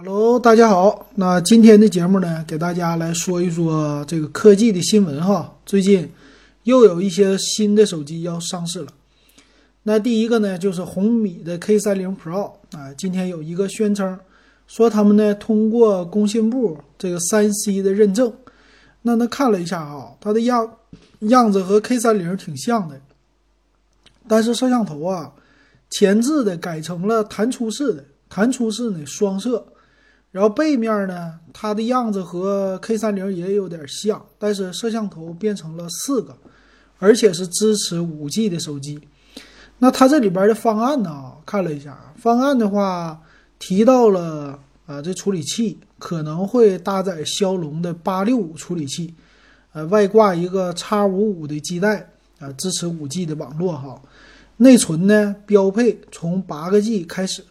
Hello，大家好。那今天的节目呢，给大家来说一说这个科技的新闻哈。最近又有一些新的手机要上市了。那第一个呢，就是红米的 K30 Pro 啊，今天有一个宣称说他们呢通过工信部这个三 C 的认证。那那看了一下哈，它的样样子和 K30 挺像的，但是摄像头啊，前置的改成了弹出式的，弹出式呢双摄。然后背面呢，它的样子和 K 三零也有点像，但是摄像头变成了四个，而且是支持五 G 的手机。那它这里边的方案呢，看了一下，方案的话提到了啊，这处理器可能会搭载骁龙的八六五处理器，呃，外挂一个叉五五的基带啊，支持五 G 的网络哈。内存呢，标配从八个 G 开始。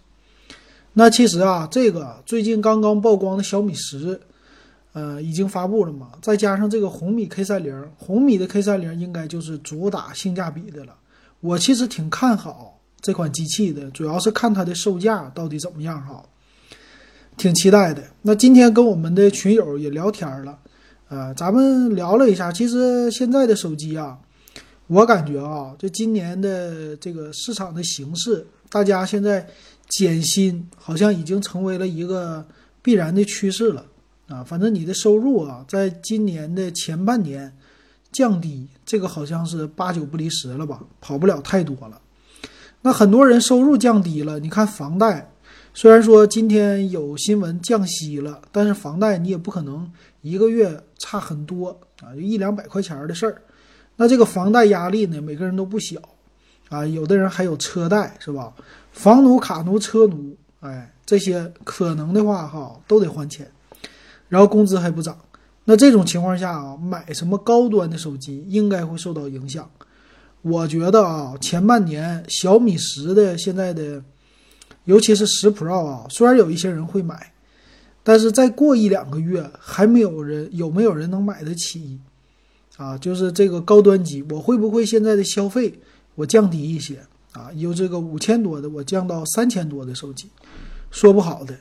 那其实啊，这个最近刚刚曝光的小米十，呃，已经发布了嘛。再加上这个红米 K 三零，红米的 K 三零应该就是主打性价比的了。我其实挺看好这款机器的，主要是看它的售价到底怎么样哈，挺期待的。那今天跟我们的群友也聊天了，呃，咱们聊了一下，其实现在的手机啊，我感觉啊，这今年的这个市场的形势，大家现在。减薪好像已经成为了一个必然的趋势了啊！反正你的收入啊，在今年的前半年降低，这个好像是八九不离十了吧，跑不了太多了。那很多人收入降低了，你看房贷，虽然说今天有新闻降息了，但是房贷你也不可能一个月差很多啊，就一两百块钱的事儿。那这个房贷压力呢，每个人都不小啊，有的人还有车贷，是吧？房奴、卡奴、车奴，哎，这些可能的话哈，都得还钱，然后工资还不涨。那这种情况下啊，买什么高端的手机应该会受到影响。我觉得啊，前半年小米十的现在的，尤其是十 Pro 啊，虽然有一些人会买，但是再过一两个月，还没有人有没有人能买得起啊？就是这个高端机，我会不会现在的消费我降低一些？啊，由这个五千多的，我降到三千多的手机，说不好的，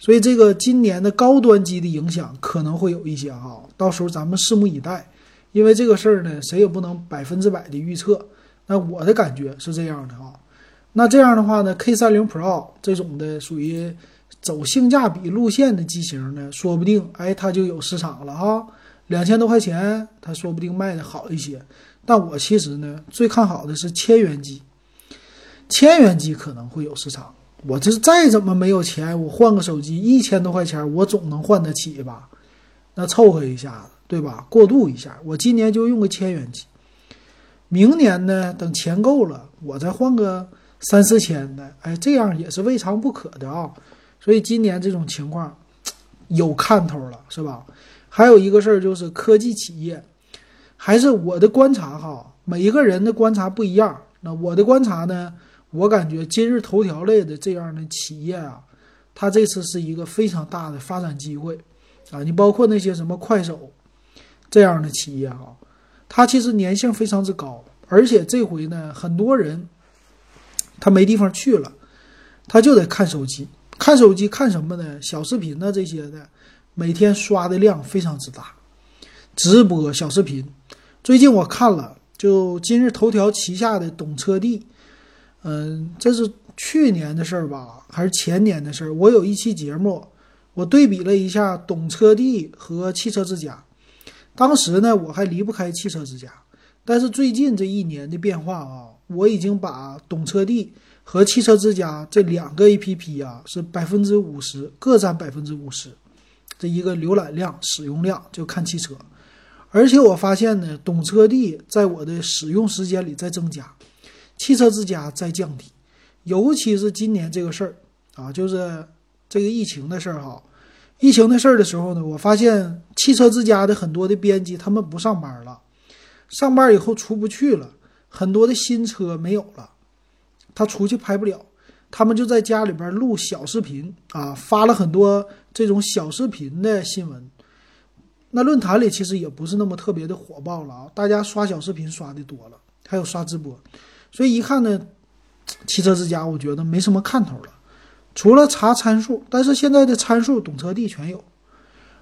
所以这个今年的高端机的影响可能会有一些哈，到时候咱们拭目以待，因为这个事儿呢，谁也不能百分之百的预测。那我的感觉是这样的啊，那这样的话呢，K 三零 Pro 这种的属于走性价比路线的机型呢，说不定哎它就有市场了哈，两千多块钱，它说不定卖的好一些。但我其实呢，最看好的是千元机。千元机可能会有市场，我这再怎么没有钱，我换个手机一千多块钱，我总能换得起吧？那凑合一下子，对吧？过渡一下，我今年就用个千元机，明年呢，等钱够了，我再换个三四千的，哎，这样也是未尝不可的啊。所以今年这种情况有看头了，是吧？还有一个事儿就是科技企业，还是我的观察哈，每一个人的观察不一样。那我的观察呢？我感觉今日头条类的这样的企业啊，它这次是一个非常大的发展机会啊！你包括那些什么快手这样的企业哈，它其实粘性非常之高，而且这回呢，很多人他没地方去了，他就得看手机，看手机看什么呢？小视频呢这些的，每天刷的量非常之大，直播小视频。最近我看了，就今日头条旗下的懂车帝。嗯，这是去年的事儿吧，还是前年的事儿？我有一期节目，我对比了一下懂车帝和汽车之家。当时呢，我还离不开汽车之家，但是最近这一年的变化啊，我已经把懂车帝和汽车之家这两个 APP 啊，是百分之五十各占百分之五十，这一个浏览量、使用量就看汽车。而且我发现呢，懂车帝在我的使用时间里在增加。汽车之家在降低，尤其是今年这个事儿啊，就是这个疫情的事儿哈。疫情的事儿的时候呢，我发现汽车之家的很多的编辑他们不上班了，上班以后出不去了，很多的新车没有了，他出去拍不了，他们就在家里边录小视频啊，发了很多这种小视频的新闻。那论坛里其实也不是那么特别的火爆了啊，大家刷小视频刷的多了，还有刷直播。所以一看呢，汽车之家我觉得没什么看头了，除了查参数，但是现在的参数懂车帝全有。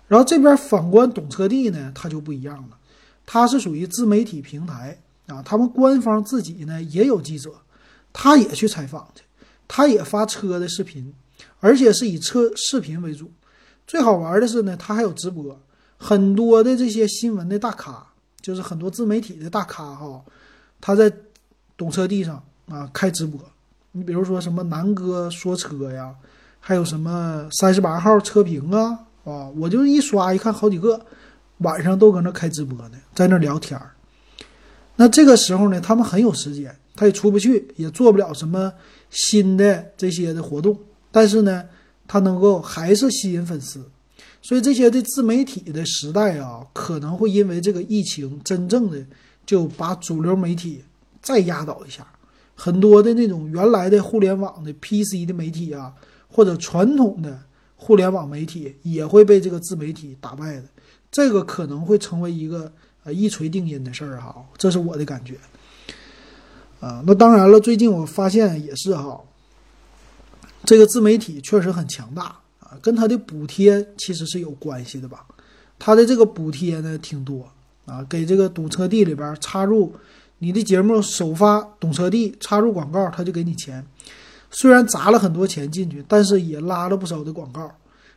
然后这边反观懂车帝呢，它就不一样了，它是属于自媒体平台啊，他们官方自己呢也有记者，他也去采访去，他也发车的视频，而且是以车视频为主。最好玩的是呢，他还有直播，很多的这些新闻的大咖，就是很多自媒体的大咖哈，他在懂车帝上啊开直播。你比如说什么南哥说车呀，还有什么三十八号车评啊。啊，我就一刷一看，好几个晚上都搁那开直播呢，在那聊天儿。那这个时候呢，他们很有时间，他也出不去，也做不了什么新的这些的活动，但是呢，他能够还是吸引粉丝。所以这些的自媒体的时代啊，可能会因为这个疫情，真正的就把主流媒体再压倒一下。很多的那种原来的互联网的 PC 的媒体啊，或者传统的。互联网媒体也会被这个自媒体打败的，这个可能会成为一个呃一锤定音的事儿哈，这是我的感觉。啊，那当然了，最近我发现也是哈，这个自媒体确实很强大啊，跟它的补贴其实是有关系的吧？它的这个补贴呢挺多啊，给这个堵车地里边插入你的节目首发懂车帝插入广告，他就给你钱。虽然砸了很多钱进去，但是也拉了不少的广告。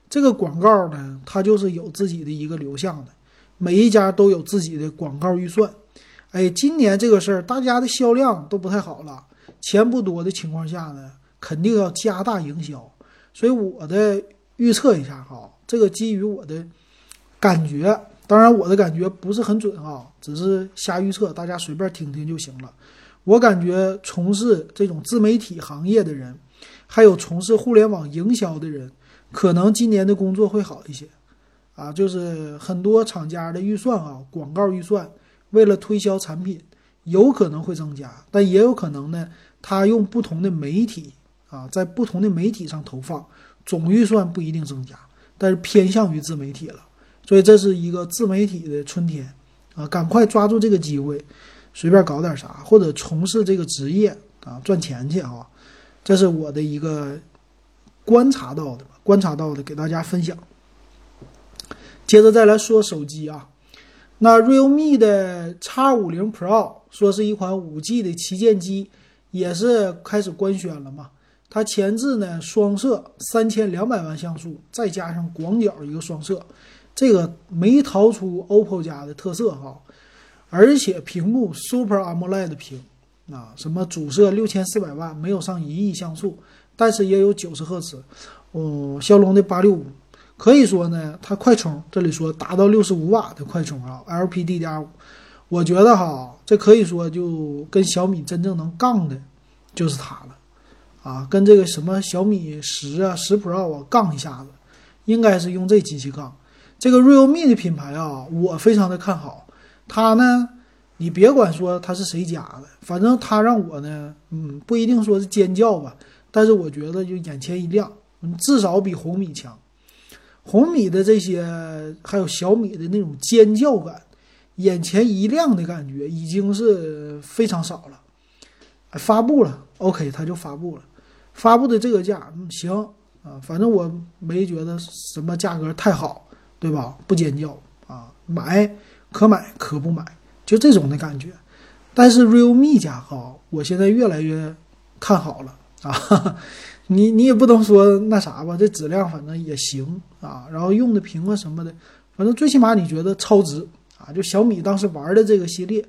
这个广告呢，它就是有自己的一个流向的，每一家都有自己的广告预算。哎，今年这个事儿，大家的销量都不太好了，钱不多的情况下呢，肯定要加大营销。所以我的预测一下哈，这个基于我的感觉，当然我的感觉不是很准啊，只是瞎预测，大家随便听听就行了。我感觉从事这种自媒体行业的人，还有从事互联网营销的人，可能今年的工作会好一些，啊，就是很多厂家的预算啊，广告预算，为了推销产品，有可能会增加，但也有可能呢，他用不同的媒体啊，在不同的媒体上投放，总预算不一定增加，但是偏向于自媒体了，所以这是一个自媒体的春天，啊，赶快抓住这个机会。随便搞点啥，或者从事这个职业啊，赚钱去啊，这是我的一个观察到的，观察到的给大家分享。接着再来说手机啊，那 realme 的 X 五零 Pro 说是一款五 G 的旗舰机，也是开始官宣了嘛。它前置呢双摄三千两百万像素，再加上广角一个双摄，这个没逃出 OPPO 家的特色哈。而且屏幕 Super AMOLED 屏啊，什么主摄六千四百万，没有上一亿像素，但是也有九十赫兹。嗯，骁龙的八六五，可以说呢，它快充这里说达到六十五瓦的快充啊，LPDDR5。我觉得哈，这可以说就跟小米真正能杠的，就是它了啊，跟这个什么小米十啊、十 Pro 啊杠一下子，应该是用这机器杠。这个 Realme 的品牌啊，我非常的看好。它呢，你别管说它是谁家的，反正它让我呢，嗯，不一定说是尖叫吧，但是我觉得就眼前一亮，至少比红米强。红米的这些还有小米的那种尖叫感，眼前一亮的感觉已经是非常少了。发布了，OK，它就发布了，发布的这个价，嗯，行啊，反正我没觉得什么价格太好，对吧？不尖叫啊，买。可买可不买，就这种的感觉。但是 realme 家哈，我现在越来越看好了啊。你你也不能说那啥吧，这质量反正也行啊。然后用的屏啊什么的，反正最起码你觉得超值啊。就小米当时玩的这个系列，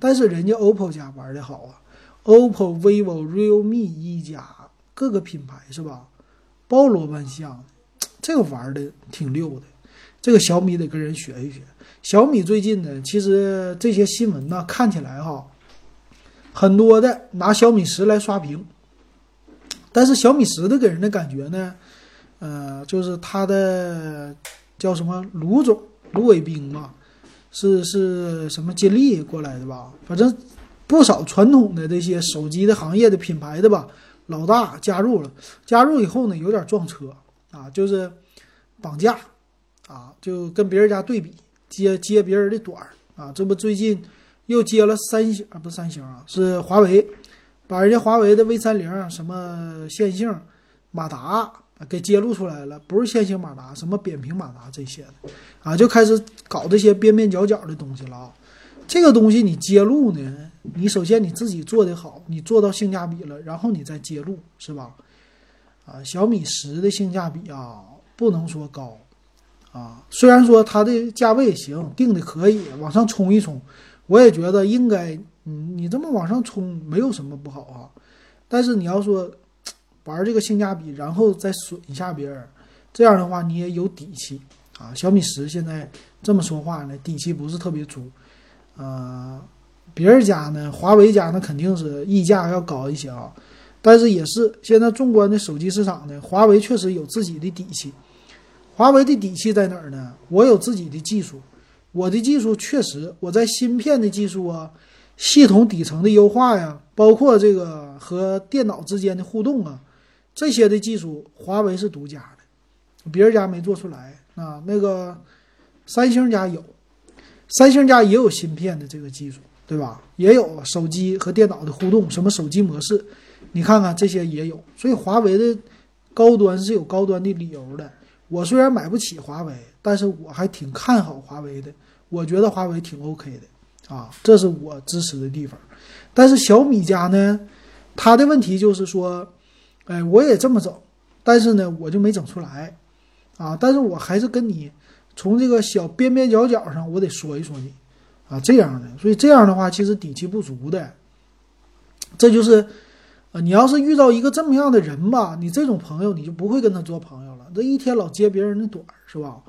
但是人家 OPPO 家玩的好啊，OPPO、vivo、realme 一家各个品牌是吧，包罗万象，这个玩的挺溜的。这个小米得跟人学一学。小米最近呢，其实这些新闻呢，看起来哈，很多的拿小米十来刷屏，但是小米十的给人的感觉呢，呃，就是它的叫什么卢总卢伟冰嘛，是是什么金立过来的吧？反正不少传统的这些手机的行业的品牌的吧，老大加入了，加入以后呢，有点撞车啊，就是绑架啊，就跟别人家对比。接接别人的短儿啊，这不最近又接了三星啊，不是三星啊，是华为，把人家华为的 V 三零什么线性，马达给揭露出来了，不是线性马达，什么扁平马达这些的啊，就开始搞这些边边角角的东西了啊。这个东西你揭露呢，你首先你自己做的好，你做到性价比了，然后你再揭露，是吧？啊，小米十的性价比啊，不能说高啊，虽然说它的价位也行，定的可以往上冲一冲，我也觉得应该，嗯，你这么往上冲没有什么不好啊。但是你要说玩这个性价比，然后再损一下别人，这样的话你也有底气啊。小米十现在这么说话呢，底气不是特别足。呃，别人家呢，华为家那肯定是溢价要高一些啊，但是也是现在纵观的手机市场呢，华为确实有自己的底气。华为的底气在哪儿呢？我有自己的技术，我的技术确实我在芯片的技术啊，系统底层的优化呀，包括这个和电脑之间的互动啊，这些的技术，华为是独家的，别人家没做出来啊。那个三星家有。三星家也有芯片的这个技术，对吧？也有手机和电脑的互动，什么手机模式，你看看这些也有。所以华为的高端是有高端的理由的。我虽然买不起华为，但是我还挺看好华为的。我觉得华为挺 OK 的啊，这是我支持的地方。但是小米家呢，它的问题就是说，哎，我也这么整，但是呢，我就没整出来啊。但是我还是跟你。从这个小边边角角上，我得说一说你，啊，这样的，所以这样的话，其实底气不足的，这就是，你要是遇到一个这么样的人吧，你这种朋友你就不会跟他做朋友。这一天老揭别人的短是吧？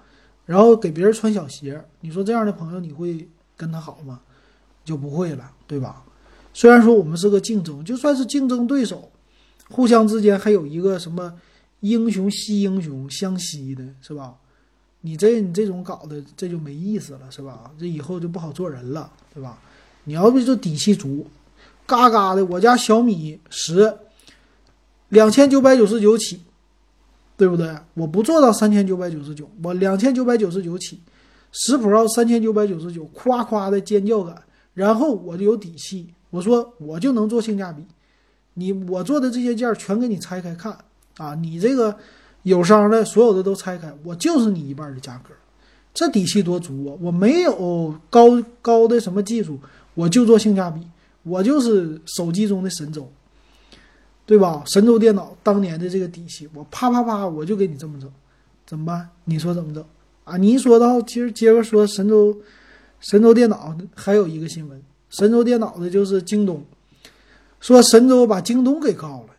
然后给别人穿小鞋，你说这样的朋友你会跟他好吗？就不会了，对吧？虽然说我们是个竞争，就算是竞争对手，互相之间还有一个什么英雄惜英雄相惜的，是吧？你这你这种搞的这就没意思了，是吧？这以后就不好做人了，对吧？你要不就底气足，嘎嘎的。我家小米十两千九百九十九起，对不对？我不做到三千九百九十九，我两千九百九十九起。十 Pro 三千九百九十九，夸夸的尖叫感，然后我就有底气，我说我就能做性价比。你我做的这些件全给你拆开看啊，你这个。友商的所有的都拆开，我就是你一半的价格，这底气多足啊！我没有高高的什么技术，我就做性价比，我就是手机中的神舟，对吧？神州电脑当年的这个底气，我啪啪啪我就给你这么整，怎么办？你说怎么整啊？你一说到，其实接着说神州，神州电脑还有一个新闻，神州电脑的就是京东，说神州把京东给告了。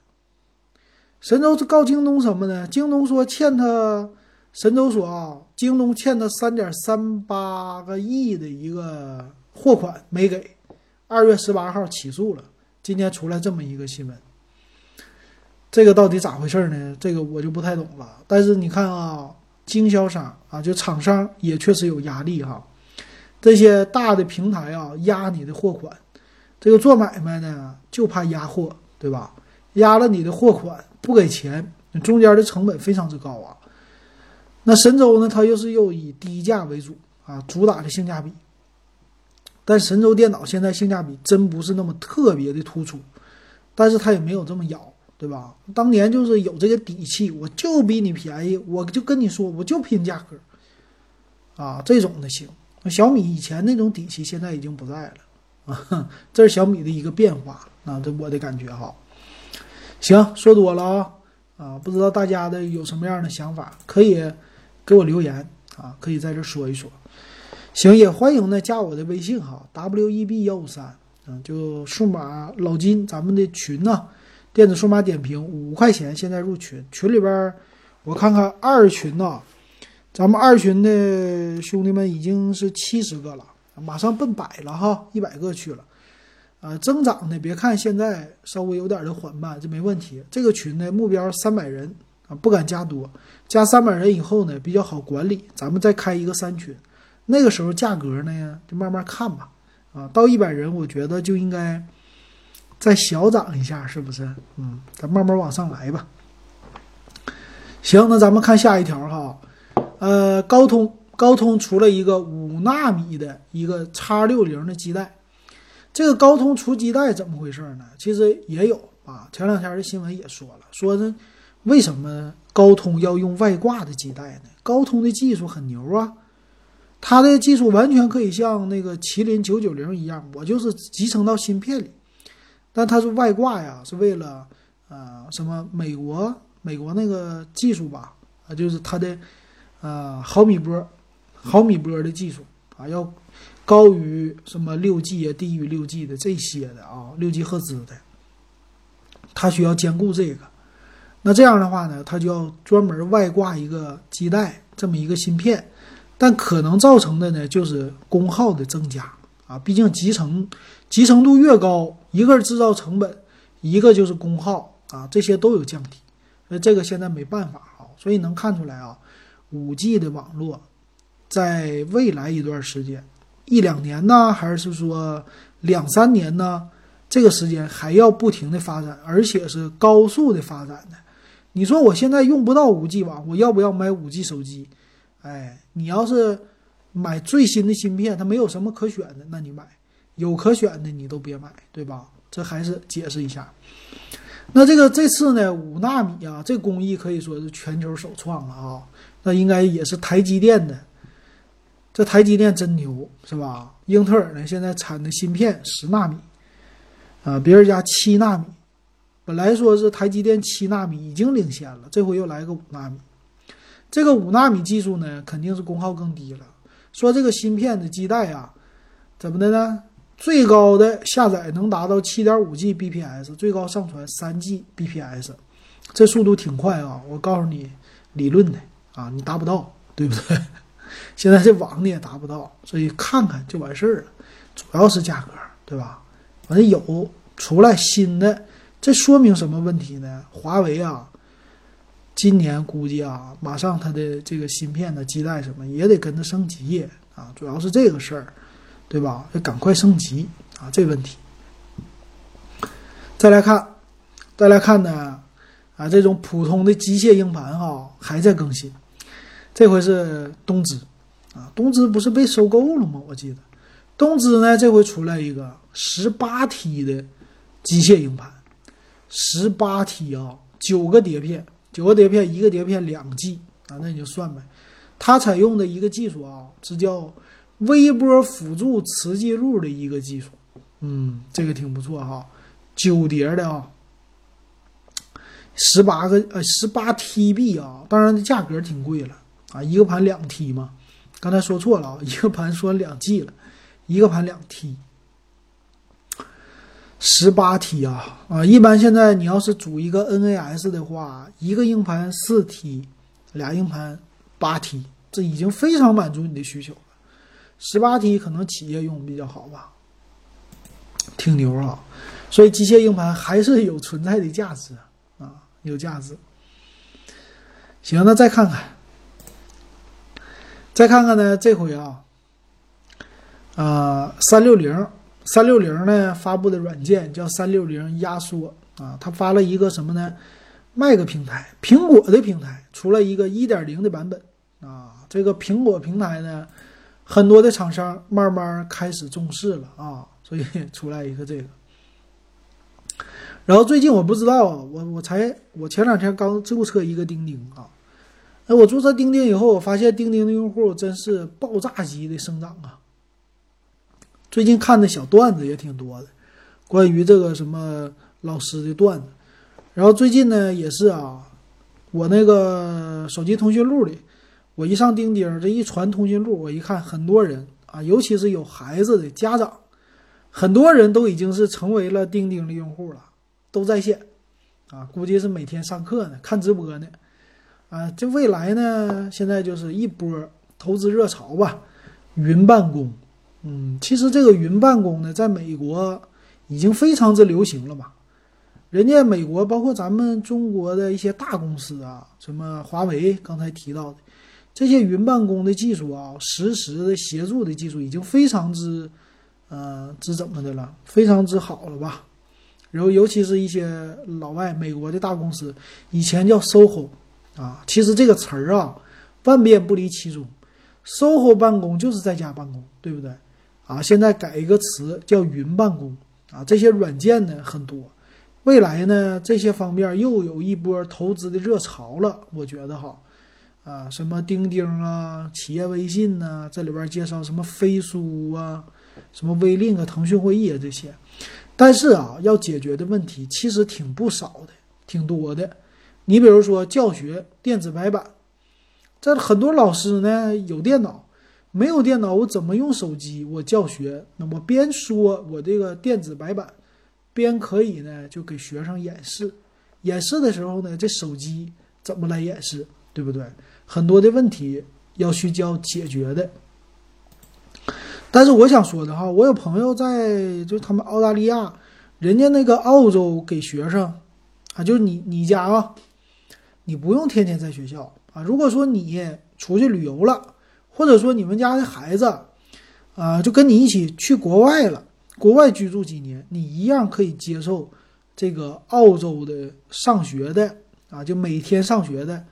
神州告京东什么呢？京东说欠他，神州说啊，京东欠他三点三八个亿的一个货款没给，二月十八号起诉了。今天出来这么一个新闻，这个到底咋回事呢？这个我就不太懂了。但是你看啊，经销商啊，就厂商也确实有压力哈。这些大的平台啊，压你的货款，这个做买卖呢就怕压货，对吧？压了你的货款。不给钱，中间的成本非常之高啊。那神州呢？它又是又以低价为主啊，主打的性价比。但神州电脑现在性价比真不是那么特别的突出，但是它也没有这么咬，对吧？当年就是有这个底气，我就比你便宜，我就跟你说，我就拼价格啊，这种的行。小米以前那种底气现在已经不在了啊，这是小米的一个变化啊，这我的感觉哈。行，说多了啊，啊，不知道大家的有什么样的想法，可以给我留言啊，可以在这说一说。行，也欢迎呢加我的微信哈，w e b 幺五三，嗯，就数码老金咱们的群呢，电子数码点评五块钱，现在入群，群里边我看看二群呢，咱们二群的兄弟们已经是七十个了，马上奔百了哈，一百个去了。啊，增长呢？别看现在稍微有点的缓慢，这没问题。这个群呢，目标三百人啊，不敢加多，加三百人以后呢，比较好管理。咱们再开一个三群，那个时候价格呢，就慢慢看吧。啊，到一百人，我觉得就应该再小涨一下，是不是？嗯，咱慢慢往上来吧。行，那咱们看下一条哈。呃，高通高通出了一个五纳米的一个叉六零的基带。这个高通出基带怎么回事呢？其实也有啊，前两天的新闻也说了，说是为什么高通要用外挂的基带呢？高通的技术很牛啊，它的技术完全可以像那个麒麟九九零一样，我就是集成到芯片里。但它是外挂呀，是为了呃什么美国美国那个技术吧，啊就是它的呃毫米波毫米波的技术啊要高于什么六 G 啊，低于六 G 的这些的啊，六 G 赫兹的。它需要兼顾这个，那这样的话呢，它就要专门外挂一个基带这么一个芯片，但可能造成的呢就是功耗的增加啊，毕竟集成集成度越高，一个是制造成本，一个就是功耗啊，这些都有降低，那这个现在没办法啊，所以能看出来啊，五 G 的网络在未来一段时间，一两年呢，还是说两三年呢？这个时间还要不停的发展，而且是高速的发展的。你说我现在用不到五 G 网，我要不要买五 G 手机？哎，你要是买最新的芯片，它没有什么可选的，那你买；有可选的，你都别买，对吧？这还是解释一下。那这个这次呢，五纳米啊，这工艺可以说是全球首创了啊。那应该也是台积电的。这台积电真牛，是吧？英特尔呢，现在产的芯片十纳米。啊，别人家七纳米，本来说是台积电七纳米已经领先了，这回又来个五纳米。这个五纳米技术呢，肯定是功耗更低了。说这个芯片的基带啊，怎么的呢？最高的下载能达到七点五 G bps，最高上传三 G bps，这速度挺快啊！我告诉你，理论的啊，你达不到，对不对？现在这网你也达不到，所以看看就完事儿了。主要是价格，对吧？反正有出来新的，这说明什么问题呢？华为啊，今年估计啊，马上它的这个芯片的基带什么也得跟着升级啊，主要是这个事儿，对吧？要赶快升级啊，这问题。再来看，再来看呢，啊，这种普通的机械硬盘哈还在更新，这回是东芝啊，东芝不是被收购了吗？我记得。东芝呢，这回出来一个十八 T 的机械硬盘，十八 T 啊，九个碟片，九个碟片，一个碟片两 G 啊，那你就算呗。它采用的一个技术啊，是叫微波辅助磁记录的一个技术，嗯，这个挺不错哈，九碟的啊，十八个呃十八 TB 啊，当然价格挺贵了啊，一个盘两 T 嘛，刚才说错了啊，一个盘说两 G 了。一个盘两 T，十八 T 啊啊！一般现在你要是组一个 NAS 的话，一个硬盘四 T，俩硬盘八 T，这已经非常满足你的需求了。十八 T 可能企业用比较好吧，挺牛啊！所以机械硬盘还是有存在的价值啊，有价值。行，那再看看，再看看呢？这回啊。啊，三六零，三六零呢发布的软件叫三六零压缩啊，它发了一个什么呢？Mac 平台，苹果的平台出了一个一点零的版本啊。这个苹果平台呢，很多的厂商慢慢开始重视了啊，所以出来一个这个。然后最近我不知道，我我才我前两天刚注册一个钉钉啊，哎，我注册钉钉以后，我发现钉钉的用户真是爆炸级的生长啊。最近看的小段子也挺多的，关于这个什么老师的段子。然后最近呢也是啊，我那个手机通讯录里，我一上钉钉，这一传通讯录，我一看，很多人啊，尤其是有孩子的家长，很多人都已经是成为了钉钉的用户了，都在线啊，估计是每天上课呢，看直播呢。啊，这未来呢，现在就是一波投资热潮吧，云办公。嗯，其实这个云办公呢，在美国已经非常之流行了吧？人家美国包括咱们中国的一些大公司啊，什么华为刚才提到的这些云办公的技术啊，实时的协助的技术已经非常之，呃，之怎么的了？非常之好了吧？然后尤其是一些老外美国的大公司，以前叫 SOHO 啊，其实这个词儿啊，万变不离其宗，SOHO 办公就是在家办公，对不对？啊，现在改一个词叫云办公啊，这些软件呢很多，未来呢，这些方面又有一波投资的热潮了，我觉得哈，啊，什么钉钉啊，企业微信呐，这里边介绍什么飞书啊，什么微令啊，腾讯会议啊这些，但是啊，要解决的问题其实挺不少的，挺多的。你比如说教学电子白板，这很多老师呢有电脑，没有电脑我怎么用手机我教学？那么边说我这个电子白板。边可以呢，就给学生演示，演示的时候呢，这手机怎么来演示，对不对？很多的问题要去教解决的。但是我想说的哈，我有朋友在，就他们澳大利亚，人家那个澳洲给学生啊，就是你你家啊，你不用天天在学校啊。如果说你出去旅游了，或者说你们家的孩子啊，就跟你一起去国外了。国外居住几年，你一样可以接受这个澳洲的上学的啊，就每天上学的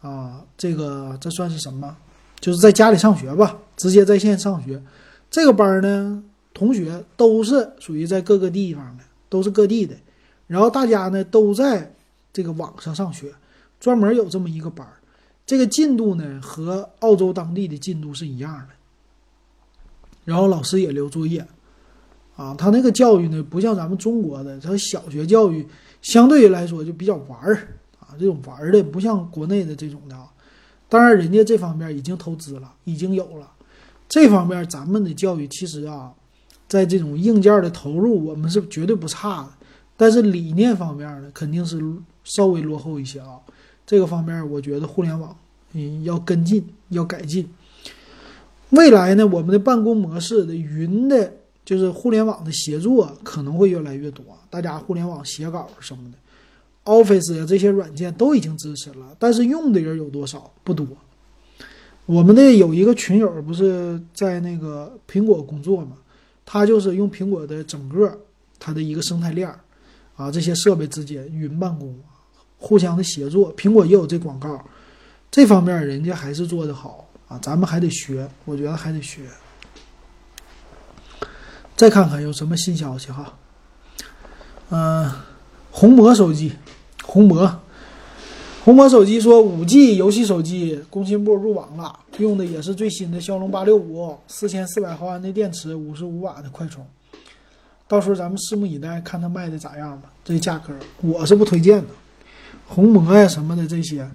啊，这个这算是什么？就是在家里上学吧，直接在线上学。这个班呢，同学都是属于在各个地方的，都是各地的，然后大家呢都在这个网上上学，专门有这么一个班。这个进度呢和澳洲当地的进度是一样的，然后老师也留作业。啊，他那个教育呢，不像咱们中国的，他小学教育相对于来说就比较玩儿啊，这种玩儿的不像国内的这种的。当然，人家这方面已经投资了，已经有了这方面，咱们的教育其实啊，在这种硬件的投入，我们是绝对不差的。但是理念方面呢，肯定是稍微落后一些啊。这个方面，我觉得互联网嗯要跟进，要改进。未来呢，我们的办公模式的云的。就是互联网的协作可能会越来越多，大家互联网写稿什么的，Office 呀这些软件都已经支持了，但是用的人有多少？不多。我们的有一个群友不是在那个苹果工作嘛，他就是用苹果的整个他的一个生态链儿啊，这些设备之间云办公，互相的协作。苹果也有这广告，这方面人家还是做的好啊，咱们还得学，我觉得还得学。再看看有什么新消息哈，嗯，红魔手机，红魔，红魔手机说五 G 游戏手机，工信部入网了，用的也是最新的骁龙八六五，四千四百毫安的电池，五十五瓦的快充，到时候咱们拭目以待，看它卖的咋样吧。这价格我是不推荐的，红魔呀什么的这些，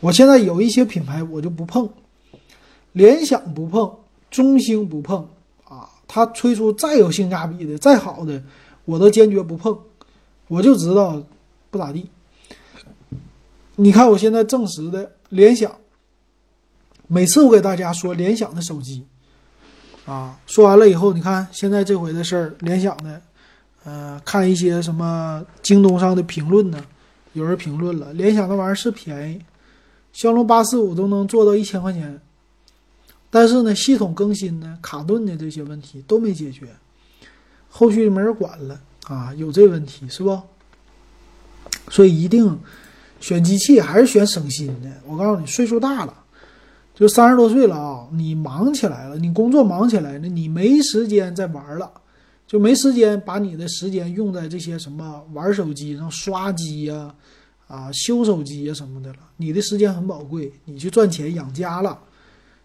我现在有一些品牌我就不碰，联想不碰，中兴不碰啊。它推出再有性价比的、再好的，我都坚决不碰。我就知道不咋地。你看，我现在证实的联想，每次我给大家说联想的手机，啊，说完了以后，你看现在这回的事儿，联想的，呃，看一些什么京东上的评论呢，有人评论了，联想那玩意儿是便宜，骁龙八四五都能做到一千块钱。但是呢，系统更新呢，卡顿的这些问题都没解决，后续没人管了啊，有这问题是不？所以一定选机器还是选省心的。我告诉你，岁数大了，就三十多岁了啊，你忙起来了，你工作忙起来了，你没时间再玩了，就没时间把你的时间用在这些什么玩手机上、刷机呀、啊修手机呀什么的了。你的时间很宝贵，你去赚钱养家了。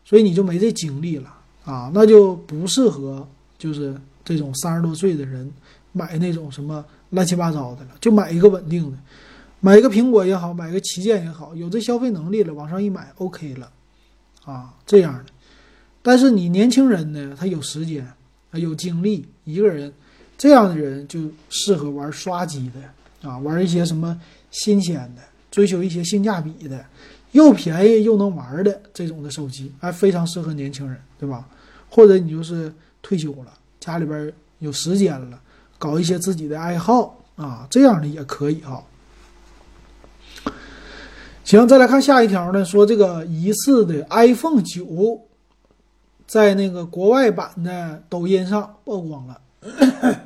所以你就没这精力了啊，那就不适合就是这种三十多岁的人买那种什么乱七八糟的了，就买一个稳定的，买一个苹果也好，买个旗舰也好，有这消费能力了，往上一买 OK 了，啊，这样的。但是你年轻人呢，他有时间，有精力，一个人这样的人就适合玩刷机的啊，玩一些什么新鲜的，追求一些性价比的。又便宜又能玩的这种的手机，还非常适合年轻人，对吧？或者你就是退休了，家里边有时间了，搞一些自己的爱好啊，这样的也可以哈。行，再来看下一条呢，说这个疑似的 iPhone 九在那个国外版的抖音上曝光了，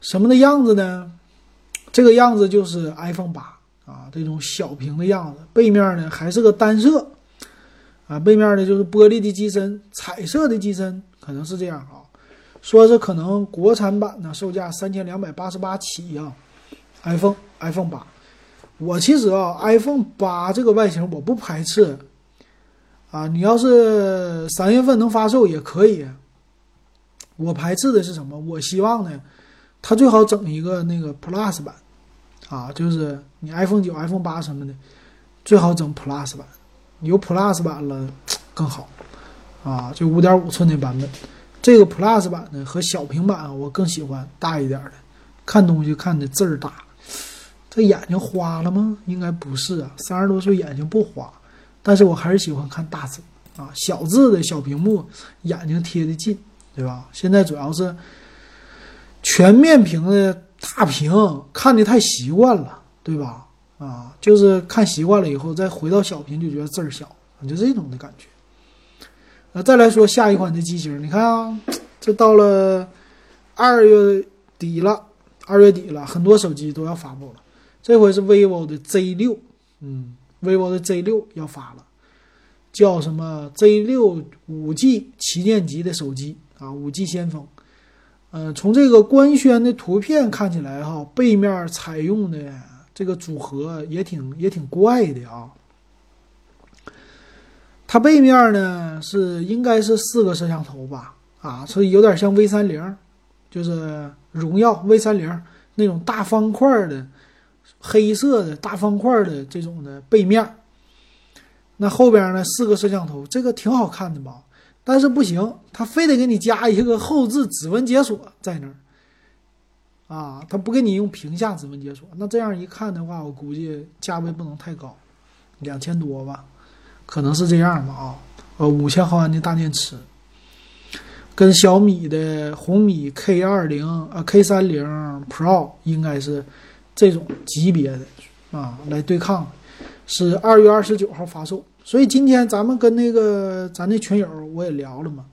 什么的样子呢？这个样子就是 iPhone 八。啊，这种小屏的样子，背面呢还是个单色，啊，背面呢就是玻璃的机身，彩色的机身，可能是这样啊。说是可能国产版呢售价三千两百八十八起呀，iPhone iPhone 八。我其实啊，iPhone 八这个外形我不排斥啊，你要是三月份能发售也可以。我排斥的是什么？我希望呢，它最好整一个那个 Plus 版啊，就是你 iPhone 九、iPhone 八什么的，最好整 Plus 版，有 Plus 版了更好啊，就五点五寸的版本。这个 Plus 版呢和小平板我更喜欢大一点的，看东西看的字儿大。这眼睛花了吗？应该不是啊，三十多岁眼睛不花，但是我还是喜欢看大字啊，小字的小屏幕，眼睛贴的近，对吧？现在主要是全面屏的大屏看的太习惯了，对吧？啊，就是看习惯了以后，再回到小屏就觉得字儿小，就这种的感觉。那再来说下一款的机型，你看啊，这到了二月底了，二月底了，很多手机都要发布了。这回是 vivo 的 Z 六，嗯，vivo 的 Z 六要发了，叫什么 Z 六五 G 旗舰级的手机啊，五 G 先锋。呃，从这个官宣的图片看起来哈，背面采用的这个组合也挺也挺怪的啊。它背面呢是应该是四个摄像头吧，啊，所以有点像 V 三零，就是荣耀 V 三零那种大方块的。黑色的大方块的这种的背面，那后边呢四个摄像头，这个挺好看的吧？但是不行，他非得给你加一个后置指纹解锁在那儿，啊，他不给你用屏下指纹解锁。那这样一看的话，我估计价位不能太高，两千多吧，可能是这样吧啊。呃，五千毫安的大电池，跟小米的红米 K 二零啊 K 三零 Pro 应该是。这种级别的啊，来对抗，是二月二十九号发售。所以今天咱们跟那个咱那群友我也聊了嘛，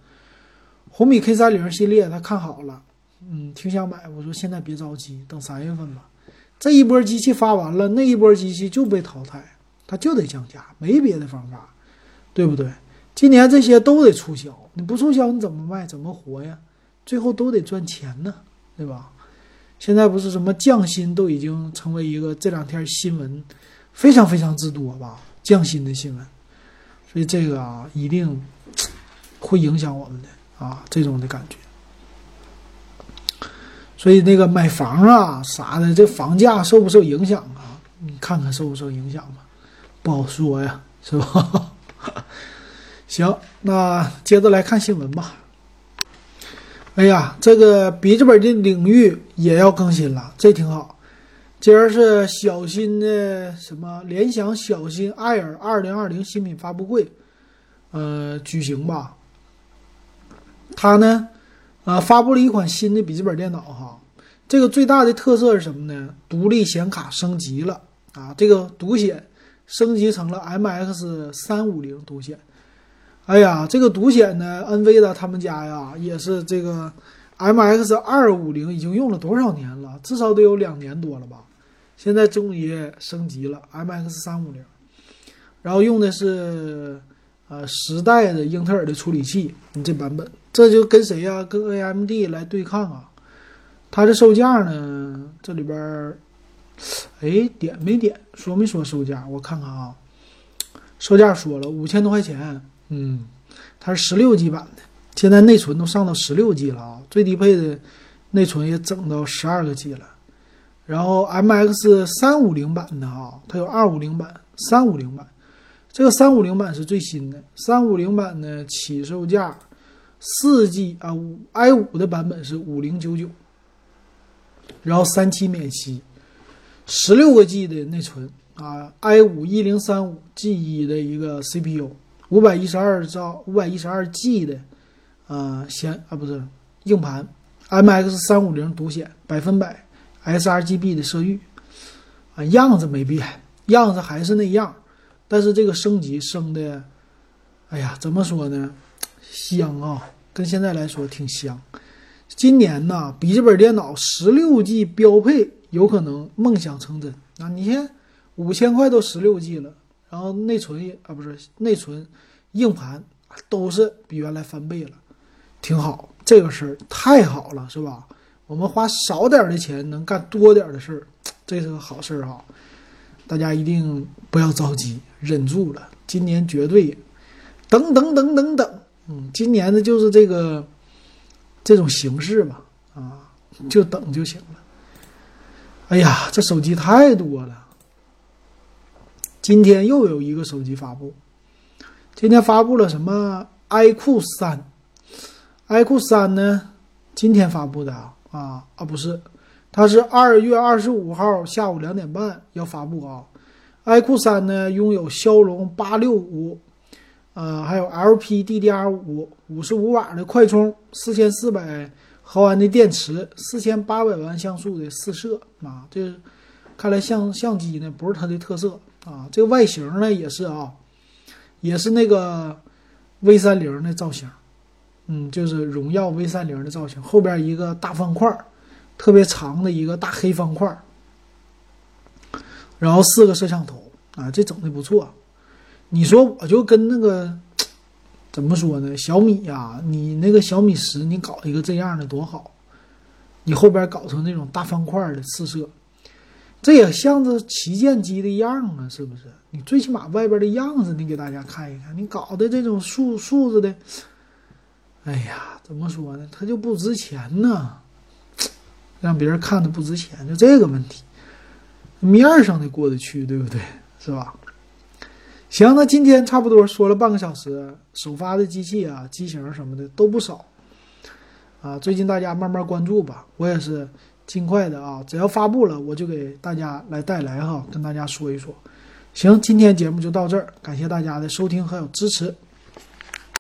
红米 K 三零系列他看好了，嗯，挺想买。我说现在别着急，等三月份吧。这一波机器发完了，那一波机器就被淘汰，它就得降价，没别的方法，对不对？今年这些都得促销，你不促销你怎么卖？怎么活呀？最后都得赚钱呢，对吧？现在不是什么降薪都已经成为一个这两天新闻，非常非常之多吧？降薪的新闻，所以这个啊，一定会影响我们的啊，这种的感觉。所以那个买房啊啥的，这房价受不受影响啊？你看看受不受影响吧？不好说呀，是吧？行，那接着来看新闻吧。哎呀，这个笔记本的领域也要更新了，这挺好。今儿是小新的什么联想小新 Air 二零二零新品发布会，呃，举行吧。它呢，啊，发布了一款新的笔记本电脑哈。这个最大的特色是什么呢？独立显卡升级了啊，这个独显升级成了 MX 三五零独显。哎呀，这个独显呢，NV 的他们家呀，也是这个 MX 二五零已经用了多少年了？至少得有两年多了吧。现在终于升级了 MX 三五零，然后用的是呃十代的英特尔的处理器，你这版本，这就跟谁呀？跟 AMD 来对抗啊？它的售价呢？这里边，哎，点没点？说没说售价？我看看啊，售价说了五千多块钱。嗯，它是十六 G 版的，现在内存都上到十六 G 了啊，最低配的内存也整到十二个 G 了。然后 MX 三五零版的哈，它有二五零版、三五零版，这个三五零版是最新的。三五零版的起售价四 G 啊五 i 五的版本是五零九九，然后三期免息，十六个 G 的内存啊，i 五一零三五 G 一的一个 CPU。五百一十二兆、五百一十二 G 的，呃，显啊不是硬盘，MX 三五零独显，百分百 sRGB 的色域，啊样子没变，样子还是那样，但是这个升级升的，哎呀，怎么说呢？香啊，跟现在来说挺香。今年呢，笔记本电脑十六 G 标配有可能梦想成真。那你看，五千块都十六 G 了。然后内存也啊不是内存，硬盘都是比原来翻倍了，挺好。这个事儿太好了，是吧？我们花少点的钱能干多点的事儿，这是个好事儿哈。大家一定不要着急，忍住了。今年绝对等等等等等，嗯，今年的就是这个这种形式吧，啊，就等就行了。哎呀，这手机太多了。今天又有一个手机发布，今天发布了什么？iQOO 三，iQOO 三呢？今天发布的啊啊，不是，它是二月二十五号下午两点半要发布啊。iQOO 三呢，拥有骁龙八六五，呃，还有 LPDDR 五五十五瓦的快充，四千四百毫安的电池，四千八百万像素的四摄啊，这看来相相机呢不是它的特色。啊，这个外形呢也是啊，也是那个 V 三零的造型，嗯，就是荣耀 V 三零的造型，后边一个大方块，特别长的一个大黑方块，然后四个摄像头啊，这整的不错。你说我就跟那个怎么说呢？小米呀，你那个小米十，你搞一个这样的多好，你后边搞成那种大方块的四摄。这也像是旗舰机的样啊，是不是？你最起码外边的样子，你给大家看一看。你搞的这种数数字的，哎呀，怎么说呢？它就不值钱呢，让别人看的不值钱，就这个问题。面上的过得去，对不对？是吧？行，那今天差不多说了半个小时，首发的机器啊，机型什么的都不少啊。最近大家慢慢关注吧，我也是。尽快的啊！只要发布了，我就给大家来带来哈，跟大家说一说。行，今天节目就到这儿，感谢大家的收听还有支持。